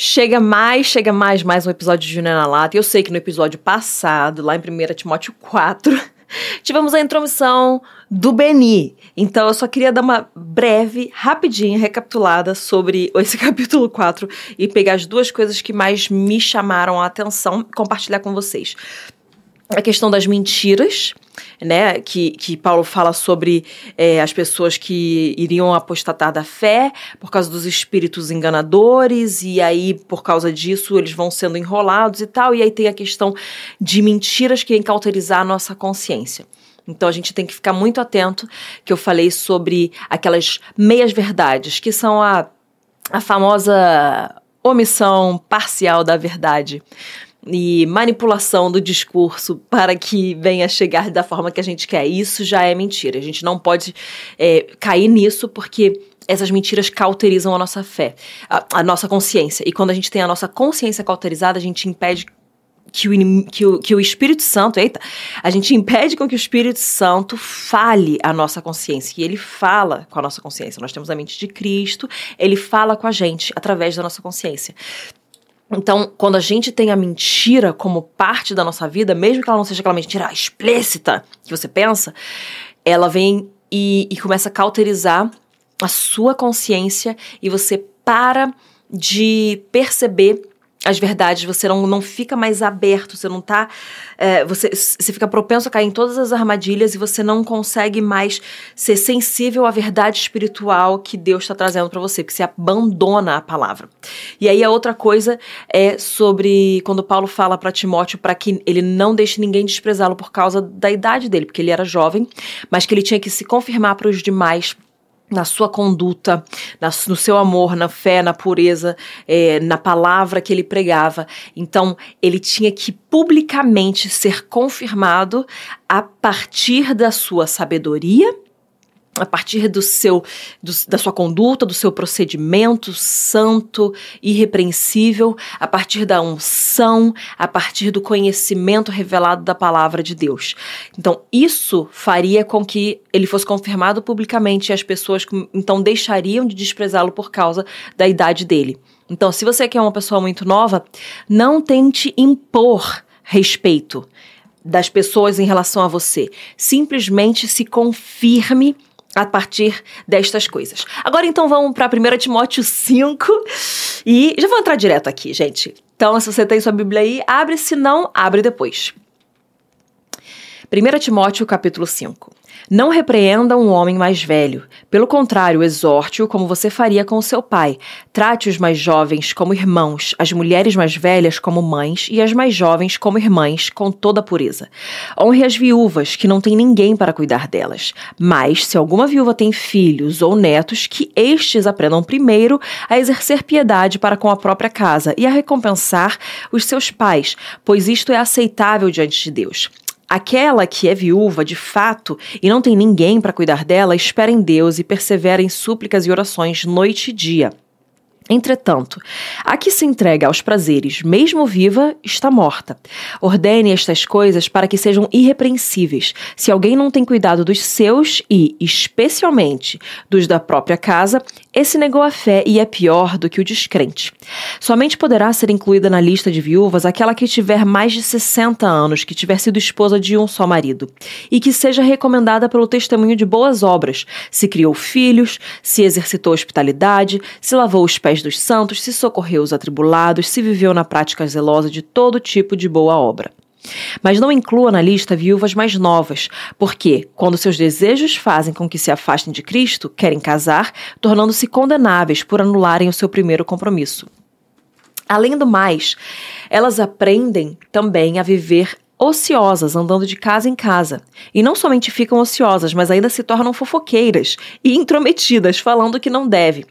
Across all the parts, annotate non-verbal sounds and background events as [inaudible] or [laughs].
Chega mais, chega mais, mais um episódio de Júnior na Lata. Eu sei que no episódio passado, lá em 1 Timóteo 4, [laughs] tivemos a intromissão do Beni. Então eu só queria dar uma breve, rapidinha recapitulada sobre [laughs] esse capítulo 4 e pegar as duas coisas que mais me chamaram a atenção e compartilhar com vocês a questão das mentiras, né? Que, que Paulo fala sobre é, as pessoas que iriam apostatar da fé por causa dos espíritos enganadores, e aí, por causa disso, eles vão sendo enrolados e tal. E aí tem a questão de mentiras que cauterizar a nossa consciência. Então a gente tem que ficar muito atento, que eu falei sobre aquelas meias verdades, que são a, a famosa omissão parcial da verdade e manipulação do discurso para que venha chegar da forma que a gente quer. Isso já é mentira. A gente não pode é, cair nisso porque essas mentiras cauterizam a nossa fé, a, a, nossa consciência. E quando a gente tem a nossa consciência cauterizada, a gente impede que o, que, o, que o Espírito Santo, eita, a gente impede com que o Espírito Santo fale a nossa consciência. E ele fala com a nossa consciência. Nós temos a mente de Cristo, ele fala com a gente através da nossa consciência. Então, quando a gente tem a mentira como parte da nossa vida, mesmo que ela não seja aquela mentira explícita que você pensa, ela vem e, e começa a cauterizar a sua consciência e você para de perceber as verdades, você não, não fica mais aberto, você não tá. É, você, você fica propenso a cair em todas as armadilhas e você não consegue mais ser sensível à verdade espiritual que Deus está trazendo para você, porque você abandona a palavra. E aí a outra coisa é sobre quando Paulo fala para Timóteo para que ele não deixe ninguém desprezá-lo por causa da idade dele, porque ele era jovem, mas que ele tinha que se confirmar para os demais na sua conduta, na, no seu amor, na fé, na pureza, é, na palavra que ele pregava. Então, ele tinha que publicamente ser confirmado a partir da sua sabedoria a partir do seu, do, da sua conduta, do seu procedimento santo, irrepreensível, a partir da unção, a partir do conhecimento revelado da palavra de Deus. Então, isso faria com que ele fosse confirmado publicamente e as pessoas então deixariam de desprezá-lo por causa da idade dele. Então, se você quer uma pessoa muito nova, não tente impor respeito das pessoas em relação a você. Simplesmente se confirme a partir destas coisas. Agora então vamos para 1 Timóteo 5 e já vou entrar direto aqui, gente. Então, se você tem sua Bíblia aí, abre, se não, abre depois. 1 Timóteo capítulo 5. Não repreenda um homem mais velho. Pelo contrário, exorte-o como você faria com seu pai. Trate os mais jovens como irmãos, as mulheres mais velhas como mães e as mais jovens como irmãs, com toda a pureza. Honre as viúvas, que não têm ninguém para cuidar delas. Mas, se alguma viúva tem filhos ou netos, que estes aprendam primeiro a exercer piedade para com a própria casa e a recompensar os seus pais, pois isto é aceitável diante de Deus. Aquela que é viúva, de fato, e não tem ninguém para cuidar dela, espera em Deus e persevera em súplicas e orações noite e dia. Entretanto, a que se entrega aos prazeres, mesmo viva, está morta. Ordene estas coisas para que sejam irrepreensíveis. Se alguém não tem cuidado dos seus e, especialmente, dos da própria casa, esse negou a fé e é pior do que o descrente. Somente poderá ser incluída na lista de viúvas aquela que tiver mais de 60 anos, que tiver sido esposa de um só marido, e que seja recomendada pelo testemunho de boas obras, se criou filhos, se exercitou hospitalidade, se lavou os pés dos santos, se socorreu os atribulados, se viveu na prática zelosa de todo tipo de boa obra. Mas não inclua na lista viúvas mais novas, porque, quando seus desejos fazem com que se afastem de Cristo, querem casar, tornando-se condenáveis por anularem o seu primeiro compromisso. Além do mais, elas aprendem também a viver ociosas, andando de casa em casa. E não somente ficam ociosas, mas ainda se tornam fofoqueiras e intrometidas, falando que não deve.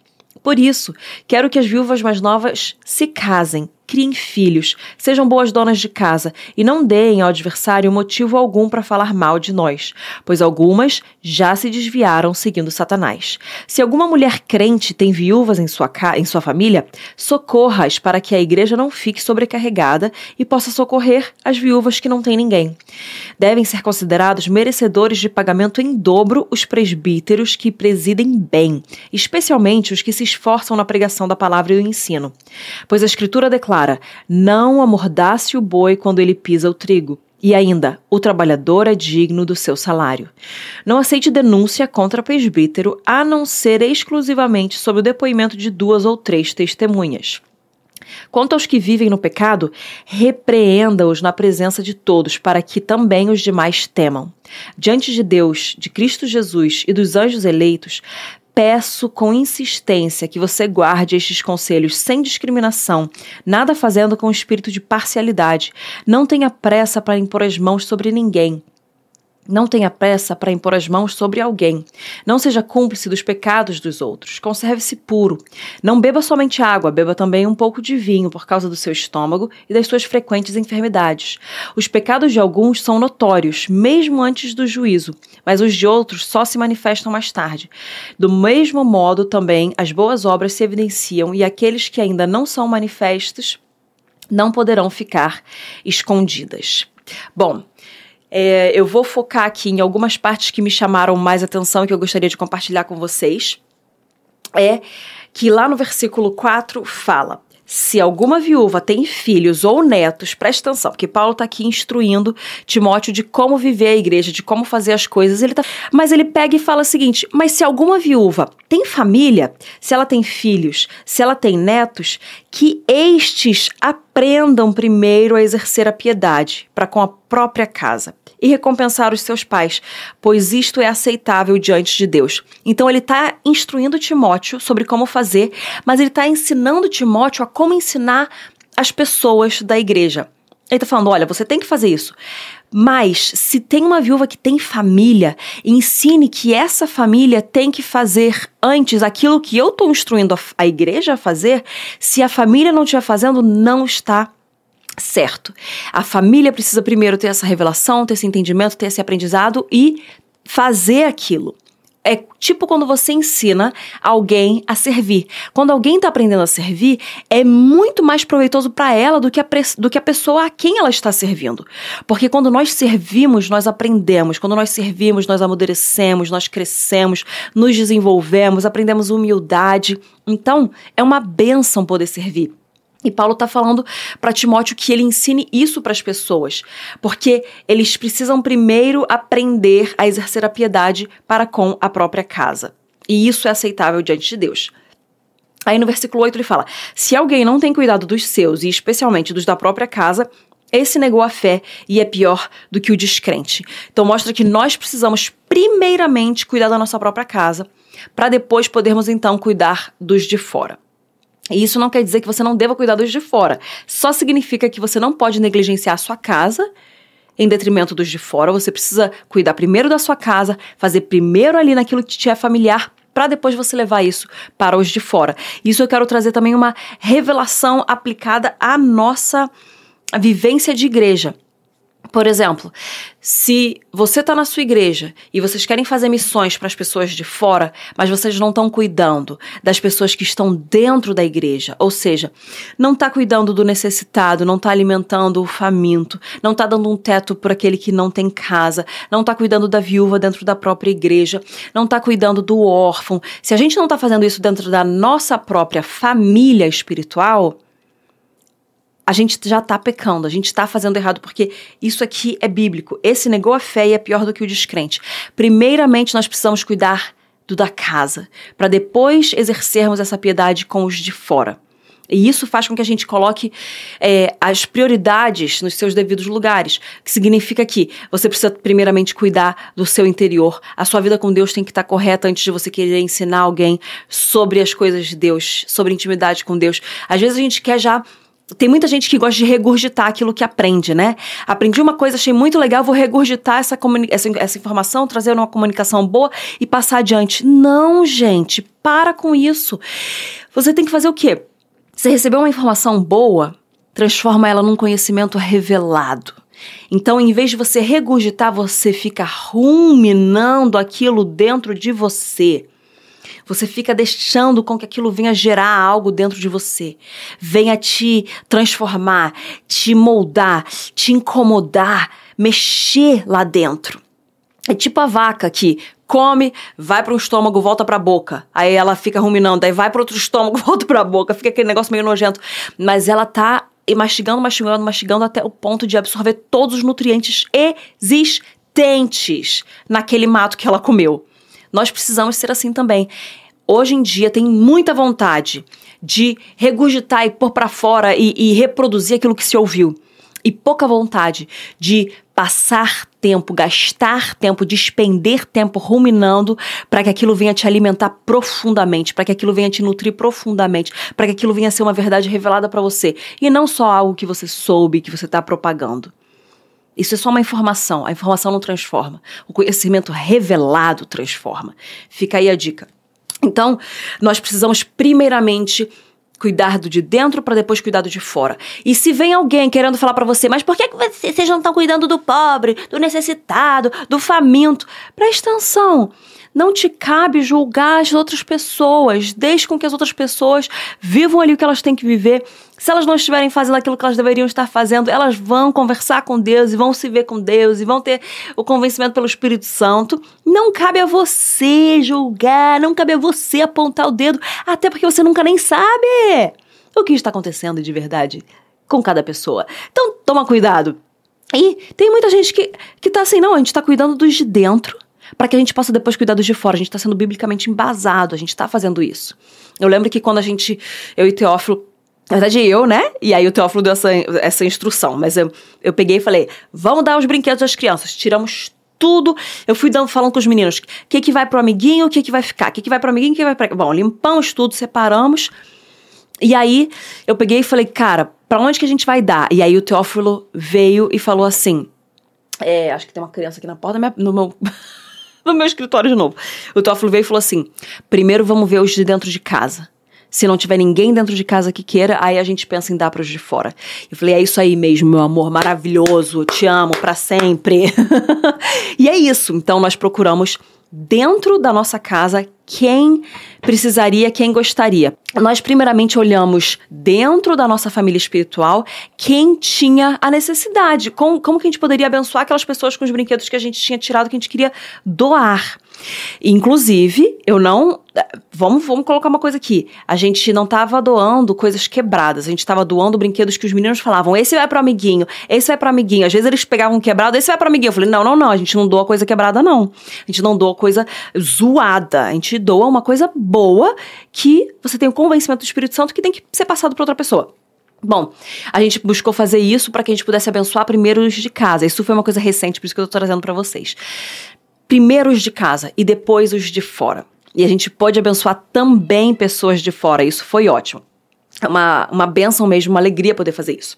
Por isso, quero que as viúvas mais novas se casem, criem filhos, sejam boas donas de casa e não deem ao adversário motivo algum para falar mal de nós, pois algumas já se desviaram seguindo Satanás. Se alguma mulher crente tem viúvas em sua, em sua família, socorra-as para que a igreja não fique sobrecarregada e possa socorrer as viúvas que não têm ninguém. Devem ser considerados merecedores de pagamento em dobro os presbíteros que presidem bem, especialmente os que se esforçam na pregação da palavra e o ensino. Pois a Escritura declara: Não amordace o boi quando ele pisa o trigo. E ainda, o trabalhador é digno do seu salário. Não aceite denúncia contra presbítero, a não ser exclusivamente sob o depoimento de duas ou três testemunhas. Quanto aos que vivem no pecado, repreenda-os na presença de todos, para que também os demais temam. Diante de Deus, de Cristo Jesus e dos anjos eleitos, peço com insistência que você guarde estes conselhos sem discriminação, nada fazendo com espírito de parcialidade. Não tenha pressa para impor as mãos sobre ninguém. Não tenha pressa para impor as mãos sobre alguém. Não seja cúmplice dos pecados dos outros. Conserve-se puro. Não beba somente água, beba também um pouco de vinho por causa do seu estômago e das suas frequentes enfermidades. Os pecados de alguns são notórios, mesmo antes do juízo, mas os de outros só se manifestam mais tarde. Do mesmo modo, também as boas obras se evidenciam e aqueles que ainda não são manifestos não poderão ficar escondidas. Bom, é, eu vou focar aqui em algumas partes que me chamaram mais atenção e que eu gostaria de compartilhar com vocês. É que lá no versículo 4 fala: se alguma viúva tem filhos ou netos, presta atenção, porque Paulo está aqui instruindo Timóteo de como viver a igreja, de como fazer as coisas. Ele tá... Mas ele pega e fala o seguinte: mas se alguma viúva tem família, se ela tem filhos, se ela tem netos, que estes aprendam primeiro a exercer a piedade para com a própria casa e recompensar os seus pais, pois isto é aceitável diante de Deus. Então ele está instruindo Timóteo sobre como fazer, mas ele está ensinando Timóteo a como ensinar as pessoas da igreja. Ele está falando: olha, você tem que fazer isso. Mas se tem uma viúva que tem família, ensine que essa família tem que fazer antes aquilo que eu estou instruindo a, a igreja a fazer. Se a família não estiver fazendo, não está certo. A família precisa primeiro ter essa revelação, ter esse entendimento, ter esse aprendizado e fazer aquilo. É tipo quando você ensina alguém a servir. Quando alguém está aprendendo a servir, é muito mais proveitoso para ela do que, a, do que a pessoa a quem ela está servindo. Porque quando nós servimos, nós aprendemos. Quando nós servimos, nós amadurecemos, nós crescemos, nos desenvolvemos, aprendemos humildade. Então, é uma benção poder servir. E Paulo está falando para Timóteo que ele ensine isso para as pessoas, porque eles precisam primeiro aprender a exercer a piedade para com a própria casa. E isso é aceitável diante de Deus. Aí no versículo 8 ele fala: Se alguém não tem cuidado dos seus, e especialmente dos da própria casa, esse negou a fé e é pior do que o descrente. Então mostra que nós precisamos primeiramente cuidar da nossa própria casa, para depois podermos então cuidar dos de fora. E isso não quer dizer que você não deva cuidar dos de fora. Só significa que você não pode negligenciar a sua casa em detrimento dos de fora. Você precisa cuidar primeiro da sua casa, fazer primeiro ali naquilo que te é familiar, para depois você levar isso para os de fora. Isso eu quero trazer também uma revelação aplicada à nossa vivência de igreja. Por exemplo, se você está na sua igreja e vocês querem fazer missões para as pessoas de fora, mas vocês não estão cuidando das pessoas que estão dentro da igreja, ou seja, não está cuidando do necessitado, não está alimentando o faminto, não está dando um teto para aquele que não tem casa, não está cuidando da viúva dentro da própria igreja, não está cuidando do órfão. Se a gente não está fazendo isso dentro da nossa própria família espiritual, a gente já está pecando, a gente está fazendo errado, porque isso aqui é bíblico. Esse negou a fé e é pior do que o descrente. Primeiramente, nós precisamos cuidar do da casa, para depois exercermos essa piedade com os de fora. E isso faz com que a gente coloque é, as prioridades nos seus devidos lugares, que significa que você precisa primeiramente cuidar do seu interior. A sua vida com Deus tem que estar correta antes de você querer ensinar alguém sobre as coisas de Deus, sobre intimidade com Deus. Às vezes a gente quer já tem muita gente que gosta de regurgitar aquilo que aprende, né? Aprendi uma coisa, achei muito legal, vou regurgitar essa, essa, essa informação, trazer uma comunicação boa e passar adiante. Não, gente, para com isso. Você tem que fazer o quê? Você recebeu uma informação boa, transforma ela num conhecimento revelado. Então, em vez de você regurgitar, você fica ruminando aquilo dentro de você. Você fica deixando com que aquilo venha gerar algo dentro de você. Venha te transformar, te moldar, te incomodar, mexer lá dentro. É tipo a vaca que come, vai para o estômago, volta para a boca. Aí ela fica ruminando, aí vai para outro estômago, [laughs] volta para a boca, fica aquele negócio meio nojento. Mas ela tá mastigando, mastigando, mastigando até o ponto de absorver todos os nutrientes existentes naquele mato que ela comeu. Nós precisamos ser assim também. Hoje em dia tem muita vontade de regurgitar e pôr para fora e, e reproduzir aquilo que se ouviu e pouca vontade de passar tempo, gastar tempo, despender tempo ruminando para que aquilo venha te alimentar profundamente, para que aquilo venha te nutrir profundamente, para que aquilo venha ser uma verdade revelada para você e não só algo que você soube, que você está propagando. Isso é só uma informação, a informação não transforma. O conhecimento revelado transforma. Fica aí a dica. Então, nós precisamos primeiramente cuidar do de dentro para depois cuidar do de fora. E se vem alguém querendo falar para você, mas por que, que vocês não estão cuidando do pobre, do necessitado, do faminto? Presta atenção. Não te cabe julgar as outras pessoas. Deixe com que as outras pessoas vivam ali o que elas têm que viver. Se elas não estiverem fazendo aquilo que elas deveriam estar fazendo, elas vão conversar com Deus e vão se ver com Deus e vão ter o convencimento pelo Espírito Santo. Não cabe a você julgar, não cabe a você apontar o dedo, até porque você nunca nem sabe o que está acontecendo de verdade com cada pessoa. Então, toma cuidado. E tem muita gente que, que tá assim, não, a gente tá cuidando dos de dentro para que a gente possa depois cuidar dos de fora. A gente está sendo biblicamente embasado, a gente está fazendo isso. Eu lembro que quando a gente, eu e Teófilo, na verdade eu, né? E aí o Teófilo deu essa, essa instrução, mas eu, eu peguei e falei, vamos dar os brinquedos às crianças, tiramos tudo. Eu fui dando, falando com os meninos, o que que vai pro amiguinho, o que que vai ficar, o que que vai pro amiguinho, o que vai pra... Bom, limpamos tudo, separamos. E aí eu peguei e falei, cara, para onde que a gente vai dar? E aí o Teófilo veio e falou assim, é, acho que tem uma criança aqui na porta, no meu [laughs] no meu escritório de novo. O Teófilo veio e falou assim: primeiro vamos ver os de dentro de casa. Se não tiver ninguém dentro de casa que queira, aí a gente pensa em dar para os de fora. Eu falei: é isso aí mesmo, meu amor, maravilhoso, te amo para sempre. [laughs] e é isso. Então nós procuramos dentro da nossa casa quem precisaria, quem gostaria. Nós, primeiramente, olhamos dentro da nossa família espiritual quem tinha a necessidade, como, como que a gente poderia abençoar aquelas pessoas com os brinquedos que a gente tinha tirado, que a gente queria doar. Inclusive, eu não. Vamos, vamos colocar uma coisa aqui. A gente não estava doando coisas quebradas. A gente estava doando brinquedos que os meninos falavam: esse vai pro amiguinho, esse vai pro amiguinho. Às vezes eles pegavam quebrado, esse vai pro amiguinho. Eu falei: não, não, não. A gente não doa coisa quebrada, não. A gente não doa coisa zoada. A gente doa uma coisa boa que você tem o convencimento do Espírito Santo que tem que ser passado para outra pessoa. Bom, a gente buscou fazer isso para que a gente pudesse abençoar primeiro os de casa. Isso foi uma coisa recente, por isso que eu tô trazendo para vocês primeiro os de casa e depois os de fora. E a gente pode abençoar também pessoas de fora. Isso foi ótimo. É uma, uma benção mesmo, uma alegria poder fazer isso.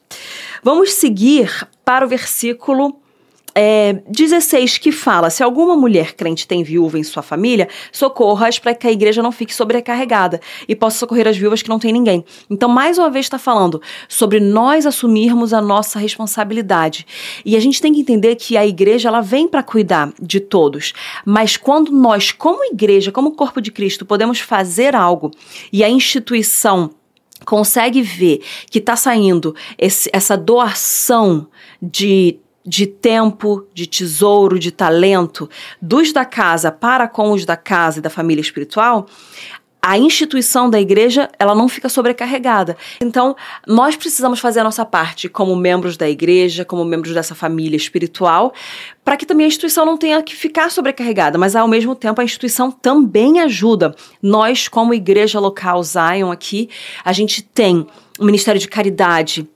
Vamos seguir para o versículo é, 16 que fala: se alguma mulher crente tem viúva em sua família, socorra-as para que a igreja não fique sobrecarregada e possa socorrer as viúvas que não tem ninguém. Então, mais uma vez, está falando sobre nós assumirmos a nossa responsabilidade. E a gente tem que entender que a igreja ela vem para cuidar de todos. Mas quando nós, como igreja, como corpo de Cristo, podemos fazer algo e a instituição consegue ver que está saindo esse, essa doação de de tempo, de tesouro, de talento dos da casa para com os da casa e da família espiritual, a instituição da igreja ela não fica sobrecarregada. Então, nós precisamos fazer a nossa parte como membros da igreja, como membros dessa família espiritual, para que também a instituição não tenha que ficar sobrecarregada, mas ao mesmo tempo a instituição também ajuda. Nós, como igreja local Zion aqui, a gente tem o Ministério de Caridade,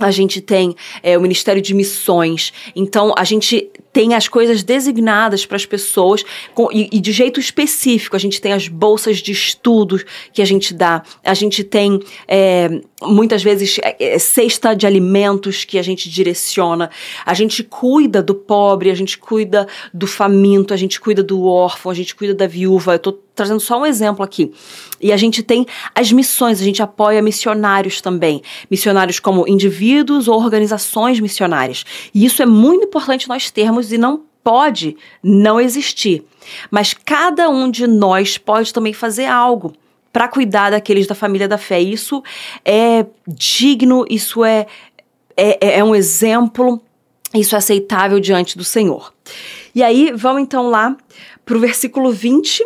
a gente tem é, o Ministério de Missões. Então, a gente tem as coisas designadas para as pessoas com, e, e, de jeito específico. A gente tem as bolsas de estudos que a gente dá, a gente tem é, muitas vezes é, é, cesta de alimentos que a gente direciona, a gente cuida do pobre, a gente cuida do faminto, a gente cuida do órfão, a gente cuida da viúva. Eu tô trazendo só um exemplo aqui. E a gente tem as missões, a gente apoia missionários também. Missionários como indivíduos ou organizações missionárias. E isso é muito importante nós termos e não pode não existir. Mas cada um de nós pode também fazer algo para cuidar daqueles da família da fé. Isso é digno, isso é, é, é, é um exemplo, isso é aceitável diante do Senhor. E aí, vamos então lá para o versículo 20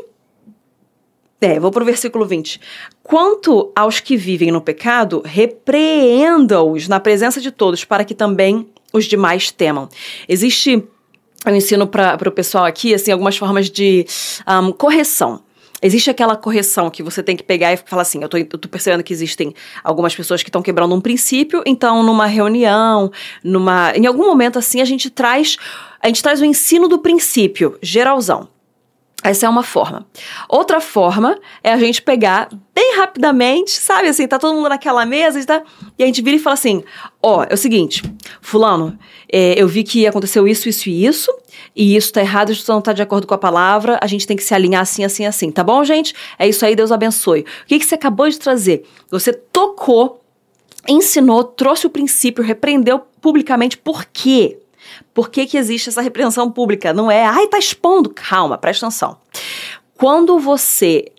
é, vou para o versículo 20. Quanto aos que vivem no pecado, repreenda-os na presença de todos, para que também os demais temam. Existe, eu ensino para o pessoal aqui, assim, algumas formas de um, correção. Existe aquela correção que você tem que pegar e falar assim: eu tô, eu tô percebendo que existem algumas pessoas que estão quebrando um princípio, então numa reunião, numa. Em algum momento assim, a gente traz. A gente traz o ensino do princípio, geralzão. Essa é uma forma. Outra forma é a gente pegar bem rapidamente, sabe assim, tá todo mundo naquela mesa tá, e a gente vira e fala assim: ó, oh, é o seguinte, Fulano, é, eu vi que aconteceu isso, isso e isso, e isso tá errado, isso não tá de acordo com a palavra, a gente tem que se alinhar assim, assim, assim, tá bom, gente? É isso aí, Deus abençoe. O que, que você acabou de trazer? Você tocou, ensinou, trouxe o princípio, repreendeu publicamente, por quê? Por que, que existe essa repreensão pública? Não é, ai, tá expondo. Calma, presta atenção. Quando você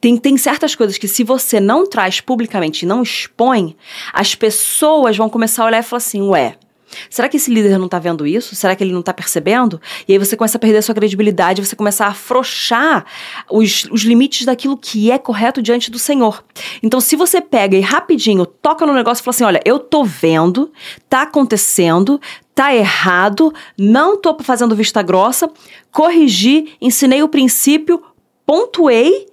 tem, tem certas coisas que se você não traz publicamente não expõe, as pessoas vão começar a olhar e falar assim, ué, Será que esse líder não está vendo isso? Será que ele não está percebendo? E aí você começa a perder a sua credibilidade, você começa a afrouxar os, os limites daquilo que é correto diante do Senhor. Então, se você pega e rapidinho toca no negócio e fala assim: olha, eu tô vendo, tá acontecendo, tá errado, não tô fazendo vista grossa, corrigi, ensinei o princípio, pontuei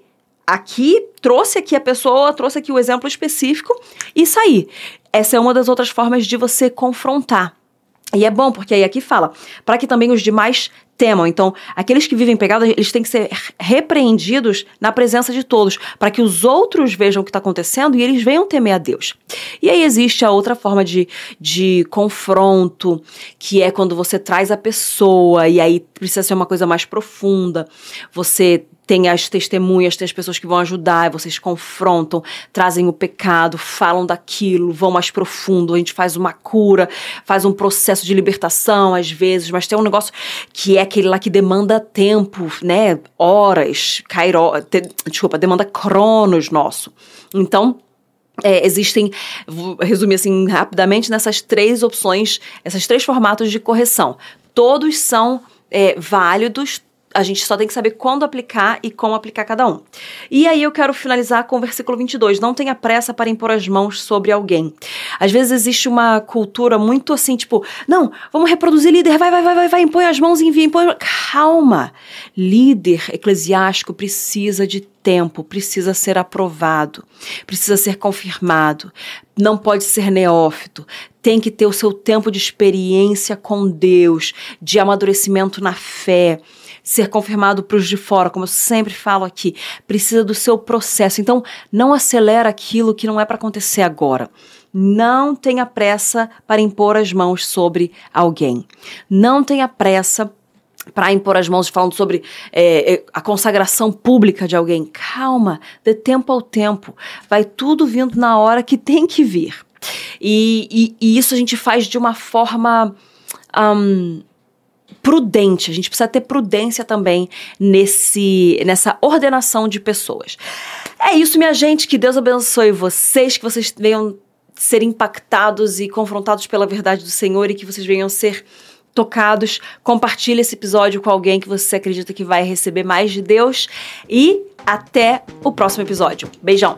aqui, trouxe aqui a pessoa, trouxe aqui o exemplo específico e saí. Essa é uma das outras formas de você confrontar. E é bom, porque aí aqui fala, para que também os demais temam. Então, aqueles que vivem pegados, eles têm que ser repreendidos na presença de todos, para que os outros vejam o que está acontecendo e eles venham temer a Deus. E aí existe a outra forma de, de confronto, que é quando você traz a pessoa, e aí precisa ser uma coisa mais profunda. Você tem as testemunhas, tem as pessoas que vão ajudar, vocês confrontam, trazem o pecado, falam daquilo, vão mais profundo, a gente faz uma cura, faz um processo de libertação às vezes, mas tem um negócio que é aquele lá que demanda tempo, né? Horas, cairo, te, desculpa, demanda cronos nosso. Então, é, existem, vou resumir assim rapidamente, nessas três opções, esses três formatos de correção. Todos são é, válidos, a gente só tem que saber quando aplicar e como aplicar cada um. E aí eu quero finalizar com o versículo 22. Não tenha pressa para impor as mãos sobre alguém. Às vezes existe uma cultura muito assim, tipo, não, vamos reproduzir líder, vai, vai, vai, vai, vai, impõe as mãos e envia, impõe. Calma. Líder eclesiástico precisa de tempo, precisa ser aprovado, precisa ser confirmado, não pode ser neófito, tem que ter o seu tempo de experiência com Deus, de amadurecimento na fé ser confirmado para os de fora, como eu sempre falo aqui, precisa do seu processo. Então, não acelera aquilo que não é para acontecer agora. Não tenha pressa para impor as mãos sobre alguém. Não tenha pressa para impor as mãos falando sobre é, é, a consagração pública de alguém. Calma, dê tempo ao tempo. Vai tudo vindo na hora que tem que vir. E, e, e isso a gente faz de uma forma. Um, prudente. A gente precisa ter prudência também nesse, nessa ordenação de pessoas. É isso, minha gente. Que Deus abençoe vocês, que vocês venham ser impactados e confrontados pela verdade do Senhor e que vocês venham ser tocados. Compartilhe esse episódio com alguém que você acredita que vai receber mais de Deus e até o próximo episódio. Beijão.